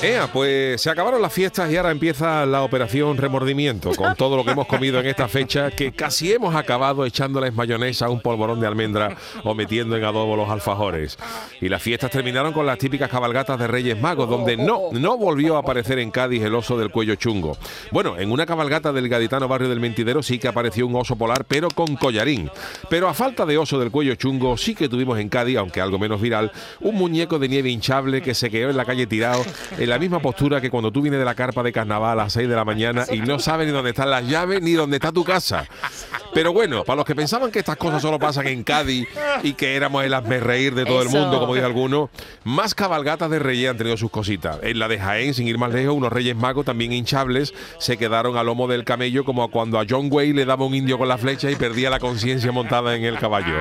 Ea, pues se acabaron las fiestas y ahora empieza la operación remordimiento con todo lo que hemos comido en esta fecha que casi hemos acabado echándoles mayonesa a un polvorón de almendra o metiendo en adobo los alfajores. Y las fiestas terminaron con las típicas cabalgatas de Reyes Magos, donde no, no volvió a aparecer en Cádiz el oso del cuello chungo. Bueno, en una cabalgata del gaditano barrio del Mentidero sí que apareció un oso polar, pero con collarín. Pero a falta de oso del cuello chungo sí que tuvimos en Cádiz, aunque algo menos viral, un muñeco de nieve hinchable que se quedó en la calle tirado la misma postura que cuando tú vienes de la carpa de carnaval a las 6 de la mañana y no sabes ni dónde están las llaves ni dónde está tu casa. Pero bueno, para los que pensaban que estas cosas solo pasan en Cádiz y que éramos el reír de todo el mundo, como dice alguno, más cabalgatas de reyes han tenido sus cositas. En la de Jaén, sin ir más lejos, unos reyes magos también hinchables se quedaron a lomo del camello como cuando a John Wayne le daba un indio con la flecha y perdía la conciencia montada en el caballo.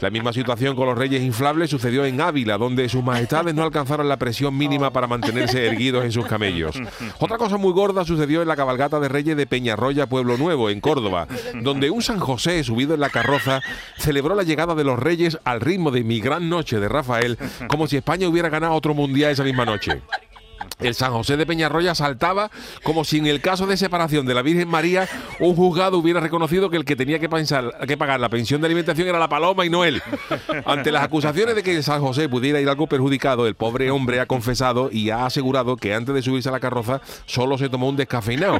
La misma situación con los reyes inflables sucedió en Ávila, donde sus majestades no alcanzaron la presión mínima para mantenerse erguidos en sus camellos. Otra cosa muy gorda sucedió en la cabalgata de reyes de Peñarroya, Pueblo Nuevo, en Córdoba, donde un San José subido en la carroza celebró la llegada de los reyes al ritmo de Mi Gran Noche de Rafael, como si España hubiera ganado otro mundial esa misma noche. El San José de Peñarroya saltaba como si en el caso de separación de la Virgen María un juzgado hubiera reconocido que el que tenía que, pensar, que pagar la pensión de alimentación era la paloma y no él. Ante las acusaciones de que San José pudiera ir algo perjudicado, el pobre hombre ha confesado y ha asegurado que antes de subirse a la carroza solo se tomó un descafeinado.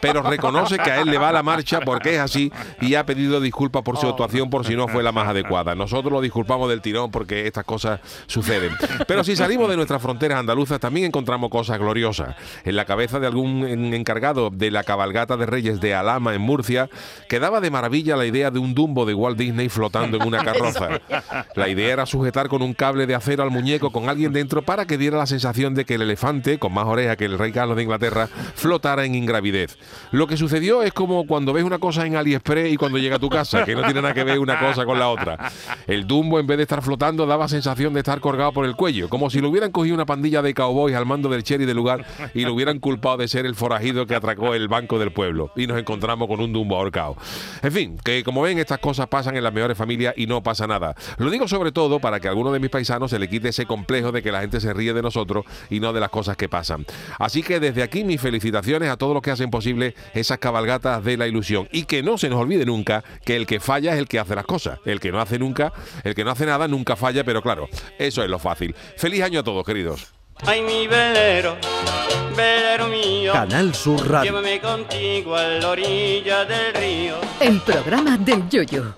Pero reconoce que a él le va la marcha porque es así y ha pedido disculpas por su actuación por si no fue la más adecuada. Nosotros lo disculpamos del tirón porque estas cosas suceden. Pero si salimos de nuestras fronteras andaluzas también encontramos cosas gloriosas. En la cabeza de algún encargado de la cabalgata de Reyes de Alama en Murcia, quedaba de maravilla la idea de un Dumbo de Walt Disney flotando en una carroza. La idea era sujetar con un cable de acero al muñeco con alguien dentro para que diera la sensación de que el elefante, con más oreja que el rey Carlos de Inglaterra, flotara en ingravidez. Lo que sucedió es como cuando ves una cosa en AliExpress y cuando llega a tu casa, que no tiene nada que ver una cosa con la otra. El Dumbo, en vez de estar flotando, daba sensación de estar colgado por el cuello, como si lo hubieran cogido una pandilla de cowboys al mando del cherry del lugar y lo hubieran culpado de ser el forajido que atracó el banco del pueblo. Y nos encontramos con un dumbo ahorcado. En fin, que como ven, estas cosas pasan en las mejores familias y no pasa nada. Lo digo sobre todo para que a alguno de mis paisanos se le quite ese complejo de que la gente se ríe de nosotros y no de las cosas que pasan. Así que desde aquí mis felicitaciones a todos los que hacen posible esas cabalgatas de la ilusión. Y que no se nos olvide nunca que el que falla es el que hace las cosas. El que no hace nunca, el que no hace nada nunca falla, pero claro, eso es lo fácil. Feliz año a todos, queridos. Ay, mi velero, velero mío. Canal Sur Radio. Llévame contigo a la orilla del río. El programa del Yoyo.